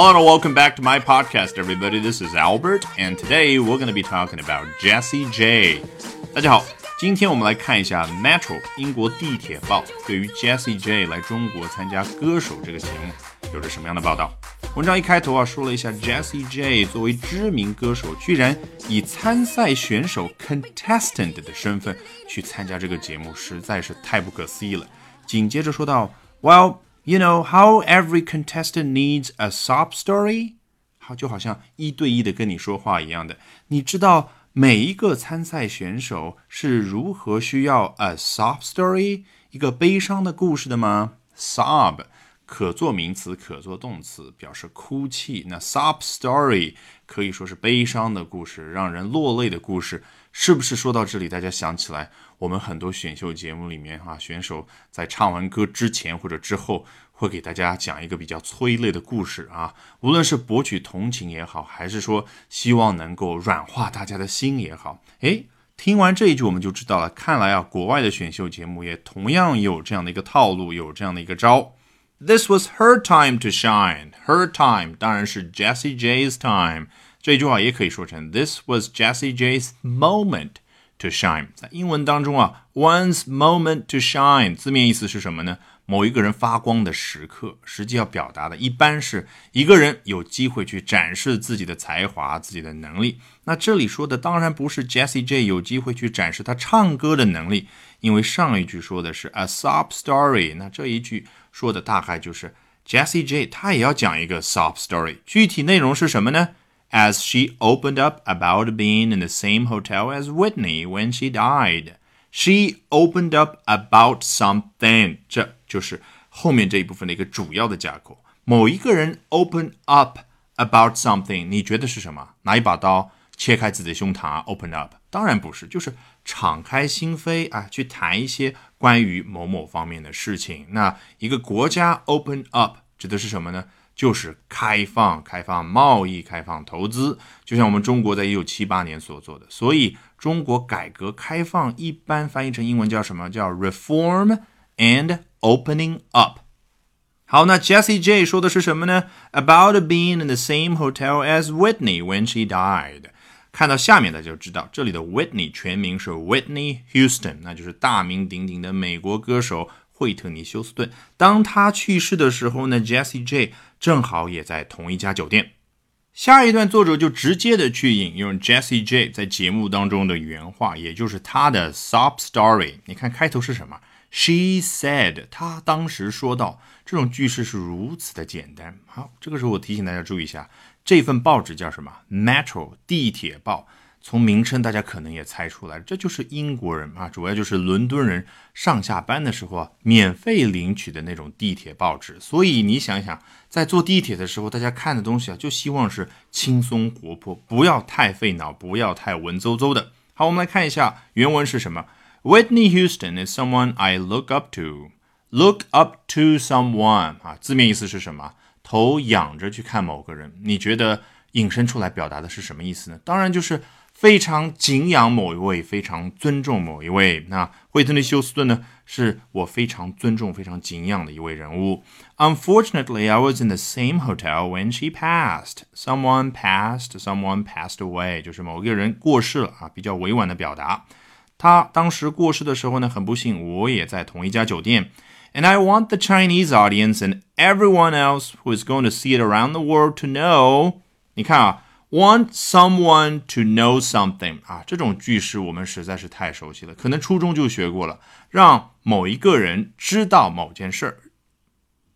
Hello and welcome back to my podcast, everybody. This is Albert, and today we're going to be talking about Jessie J. 大家好，今天我们来看一下 Metro 英国地铁报对于 Jessie J 来中国参加歌手这个节目有着什么样的报道。文章一开头啊，说了一下 Jessie J 作为知名歌手，居然以参赛选手 contestant 的身份去参加这个节目，实在是太不可思议了。紧接着说到，Well。You know how every contestant needs a sob story？好，就好像一对一的跟你说话一样的。你知道每一个参赛选手是如何需要 a sob story 一个悲伤的故事的吗？sob 可做名词，可做动词，表示哭泣。那 sob story 可以说是悲伤的故事，让人落泪的故事。是不是说到这里，大家想起来，我们很多选秀节目里面哈，选手在唱完歌之前或者之后，会给大家讲一个比较催泪的故事啊，无论是博取同情也好，还是说希望能够软化大家的心也好。诶，听完这一句我们就知道了，看来啊，国外的选秀节目也同样有这样的一个套路，有这样的一个招。This was her time to shine. Her time 当然是 Jessie J's time。这句话也可以说成 This was Jessie J's moment to shine。在英文当中啊，one's moment to shine 字面意思是什么呢？ 某一个人发光的时刻，实际要表达的一般是一个人有机会去展示自己的才华、自己的能力。那这里说的当然不是 Jessie J 有机会去展示他唱歌的能力，因为上一句说的是 a sob story，那这一句说的大概就是 Jessie J 他也要讲一个 sob story，具体内容是什么呢？as she opened up about being in the same hotel as Whitney when she died. She opened up about something，这就是后面这一部分的一个主要的架构。某一个人 open up about something，你觉得是什么？拿一把刀切开自己的胸膛啊？Open up？当然不是，就是敞开心扉啊，去谈一些关于某某方面的事情。那一个国家 open up 指的是什么呢？就是开放、开放贸易、开放投资，就像我们中国在一九七八年所做的。所以，中国改革开放一般翻译成英文叫什么？叫 reform and opening up。好，那 Jessie J 说的是什么呢？About being in the same hotel as Whitney when she died。看到下面，大家就知道这里的 Whitney 全名是 Whitney Houston，那就是大名鼎鼎的美国歌手。惠特尼·休斯顿，当他去世的时候呢，Jessie J 正好也在同一家酒店。下一段作者就直接的去引用 Jessie J 在节目当中的原话，也就是他的 sob story。你看开头是什么？She said，他当时说到，这种句式是如此的简单。好，这个时候我提醒大家注意一下，这份报纸叫什么？Metro 地铁报。从名称，大家可能也猜出来，这就是英国人啊，主要就是伦敦人上下班的时候啊，免费领取的那种地铁报纸。所以你想想，在坐地铁的时候，大家看的东西啊，就希望是轻松活泼，不要太费脑，不要太文绉绉的。好，我们来看一下原文是什么。Whitney Houston is someone I look up to. Look up to someone 啊，字面意思是什么？头仰着去看某个人。你觉得引申出来表达的是什么意思呢？当然就是。非常敬仰某一位，非常尊重某一位。那惠特尼·休斯顿呢，是我非常尊重、非常敬仰的一位人物。Unfortunately, I was in the same hotel when she passed. Someone passed, someone passed away，就是某个人过世了啊，比较委婉的表达。 他当时过世的时候呢，很不幸，我也在同一家酒店。And I want the Chinese audience and everyone else who is going to see it around the world to know。你看啊。Want someone to know something 啊，这种句式我们实在是太熟悉了，可能初中就学过了。让某一个人知道某件事儿，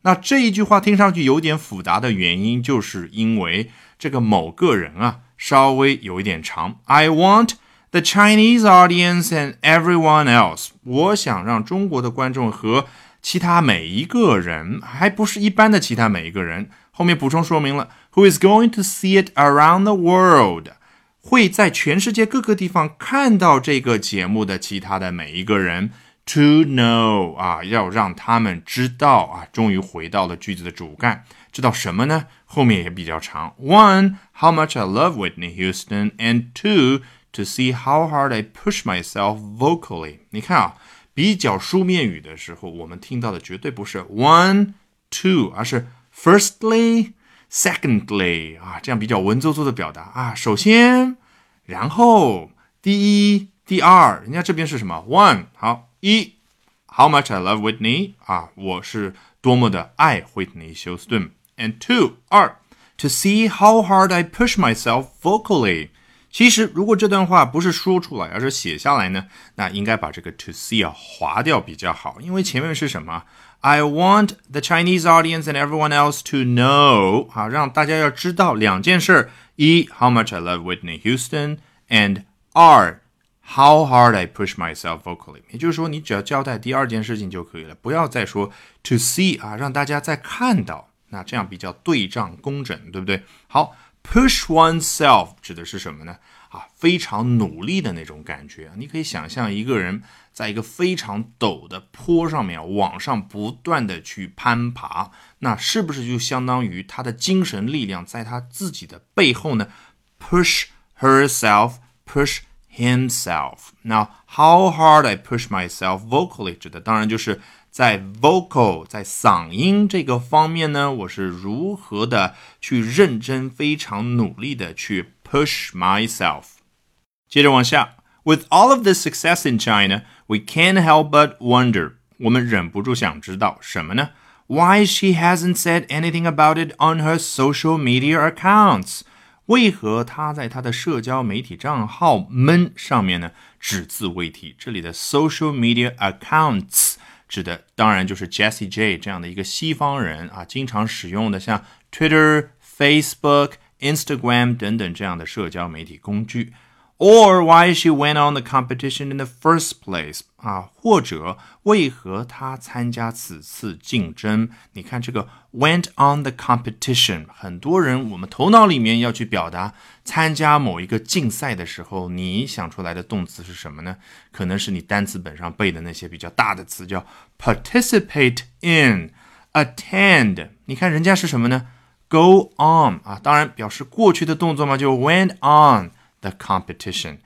那这一句话听上去有点复杂的原因，就是因为这个某个人啊稍微有一点长。I want the Chinese audience and everyone else，我想让中国的观众和其他每一个人，还不是一般的其他每一个人。后面补充说明了，Who is going to see it around the world？会在全世界各个地方看到这个节目的其他的每一个人，to know 啊，要让他们知道啊。终于回到了句子的主干，知道什么呢？后面也比较长。One, how much I love Whitney Houston，and two, to see how hard I push myself vocally。你看啊，比较书面语的时候，我们听到的绝对不是 one, two，而是。Firstly, secondly 啊，这样比较文绉绉的表达啊。首先，然后，第一，第二，人家这边是什么？One，好，一，How much I love Whitney 啊，我是多么的爱惠特尼休斯顿。And two，二，To see how hard I push myself vocally。 其实，如果这段话不是说出来，而是写下来呢，那应该把这个 to see 啊划掉比较好，因为前面是什么？I want the Chinese audience and everyone else to know，好，让大家要知道两件事：一，how much I love Whitney Houston，and 二，how hard I push myself vocally。也就是说，你只要交代第二件事情就可以了，不要再说 to see 啊，让大家再看到，那这样比较对仗工整，对不对？好。Push oneself 指的是什么呢？啊，非常努力的那种感觉。你可以想象一个人在一个非常陡的坡上面往上不断的去攀爬，那是不是就相当于他的精神力量在他自己的背后呢？Push herself, push himself. Now, how hard I push myself vocally 指的当然就是。在 vocal 在嗓音这个方面呢，我是如何的去认真、非常努力的去 push myself。接着往下，With all of this success in China, we can't help but wonder。我们忍不住想知道什么呢？Why she hasn't said anything about it on her social media accounts？为何她在她的社交媒体账号们上面呢只字未提？这里的 social media accounts。 指的当然就是 Jessie J 这样的一个西方人啊，经常使用的像 Twitter、Facebook、Instagram 等等这样的社交媒体工具。Or why she went on the competition in the first place 啊，或者为何她参加此次竞争？你看这个 went on the competition，很多人我们头脑里面要去表达参加某一个竞赛的时候，你想出来的动词是什么呢？可能是你单词本上背的那些比较大的词，叫 participate in，attend。你看人家是什么呢？Go on 啊，当然表示过去的动作嘛，就 went on。The competition，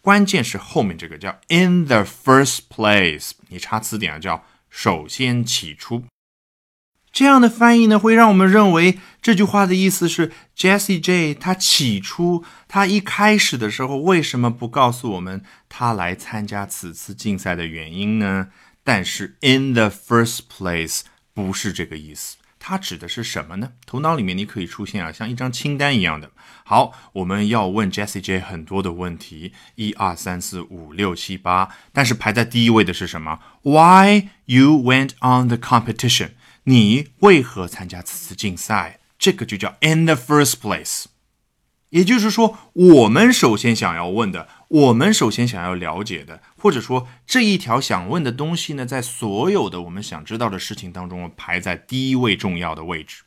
关键是后面这个叫 in the first place，你查词典啊叫首先起初。这样的翻译呢，会让我们认为这句话的意思是 Jessie J 他起初他一开始的时候为什么不告诉我们他来参加此次竞赛的原因呢？但是 in the first place 不是这个意思。它指的是什么呢？头脑里面你可以出现啊，像一张清单一样的。好，我们要问 Jessie J 很多的问题，一二三四五六七八，但是排在第一位的是什么？Why you went on the competition？你为何参加此次竞赛？这个就叫 in the first place。也就是说，我们首先想要问的，我们首先想要了解的，或者说这一条想问的东西呢，在所有的我们想知道的事情当中，排在第一位重要的位置。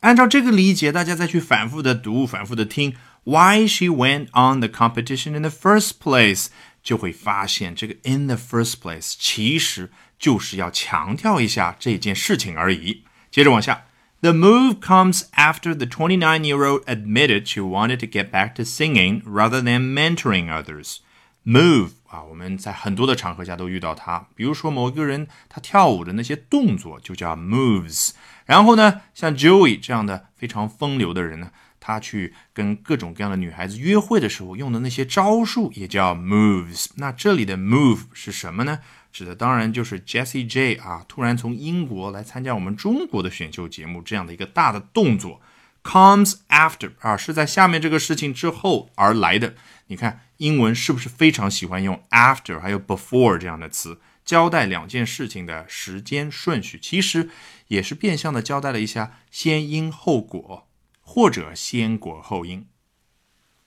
按照这个理解，大家再去反复的读，反复的听，Why she went on the competition in the first place，就会发现这个 in the first place 其实就是要强调一下这件事情而已。接着往下。The move comes after the 29 year old admitted she wanted to get back to singing rather than mentoring others. Move 啊，我们在很多的场合下都遇到它，比如说某一个人他跳舞的那些动作就叫 moves。然后呢，像 Joey 这样的非常风流的人呢，他去跟各种各样的女孩子约会的时候用的那些招数也叫 moves。那这里的 move 是什么呢？指的当然就是 Jessie J 啊，突然从英国来参加我们中国的选秀节目这样的一个大的动作，comes after 啊，是在下面这个事情之后而来的。你看英文是不是非常喜欢用 after 还有 before 这样的词，交代两件事情的时间顺序？其实也是变相的交代了一下先因后果，或者先果后因。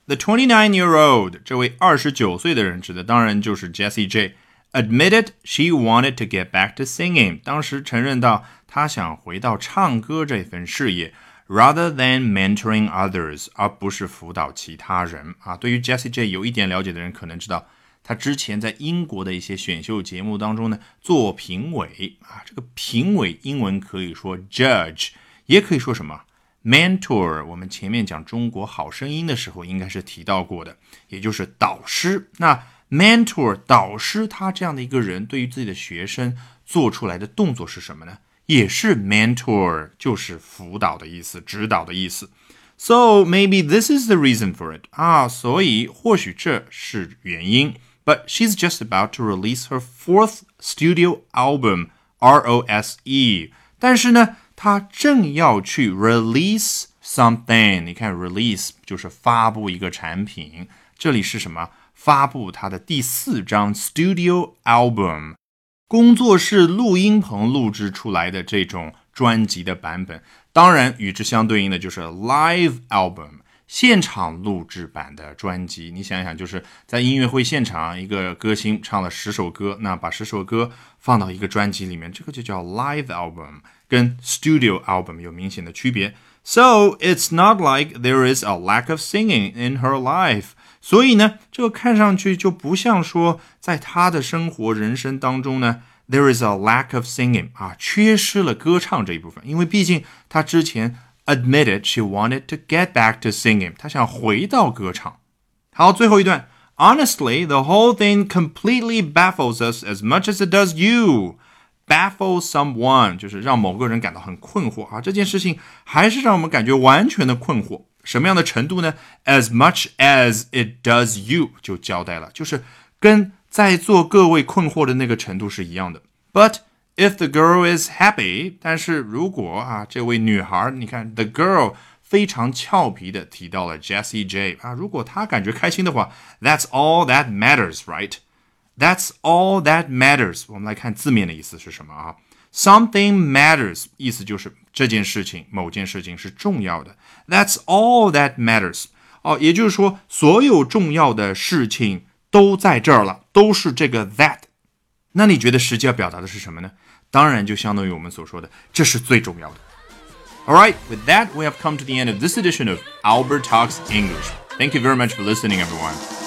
The twenty-nine-year-old 这位二十九岁的人，指的当然就是 Jessie J。Admitted she wanted to get back to singing。当时承认到她想回到唱歌这份事业，rather than mentoring others，而不是辅导其他人啊。对于 Jessie J 有一点了解的人可能知道，她之前在英国的一些选秀节目当中呢做评委啊。这个评委英文可以说 judge，也可以说什么 mentor。我们前面讲中国好声音的时候应该是提到过的，也就是导师。那 mentor 导师，他这样的一个人，对于自己的学生做出来的动作是什么呢？ 也是 mentor，就是辅导的意思，指导的意思。So maybe this is the reason for it 啊，所以或许这是原因。But she's just about to release her fourth studio album, R O S E。但是呢，她正要去 release something。你看，release 就是发布一个产品，这里是什么？ 发布他的第四张 studio album，工作室录音棚录制出来的这种专辑的版本。当然，与之相对应的就是 live album，现场录制版的专辑。你想想，就是在音乐会现场，一个歌星唱了十首歌，那把十首歌放到一个专辑里面，这个就叫 live album，跟 studio album 有明显的区别。So it's not like there is a lack of singing in her life。所以呢，这个看上去就不像说在他的生活人生当中呢。There is a lack of singing 啊，缺失了歌唱这一部分，因为毕竟他之前 admitted she wanted to get back to singing，他想回到歌唱。好，最后一段，Honestly, the whole thing completely baffles us as much as it does you. Baffle someone 就是让某个人感到很困惑啊，这件事情还是让我们感觉完全的困惑。什么样的程度呢？As much as it does you 就交代了，就是跟在座各位困惑的那个程度是一样的。But if the girl is happy，但是如果啊，这位女孩，你看 the girl 非常俏皮的提到了 Jessie J 啊，如果她感觉开心的话，That's all that matters，right？That's all that matters。我们来看字面的意思是什么啊 ？Something matters，意思就是这件事情，某件事情是重要的。That's all that matters。哦，也就是说，所有重要的事情。都在这儿了，都是这个 that。那你觉得实际要表达的是什么呢？当然就相当于我们所说的，这是最重要的。Alright, with that, we have come to the end of this edition of Albert Talks English. Thank you very much for listening, everyone.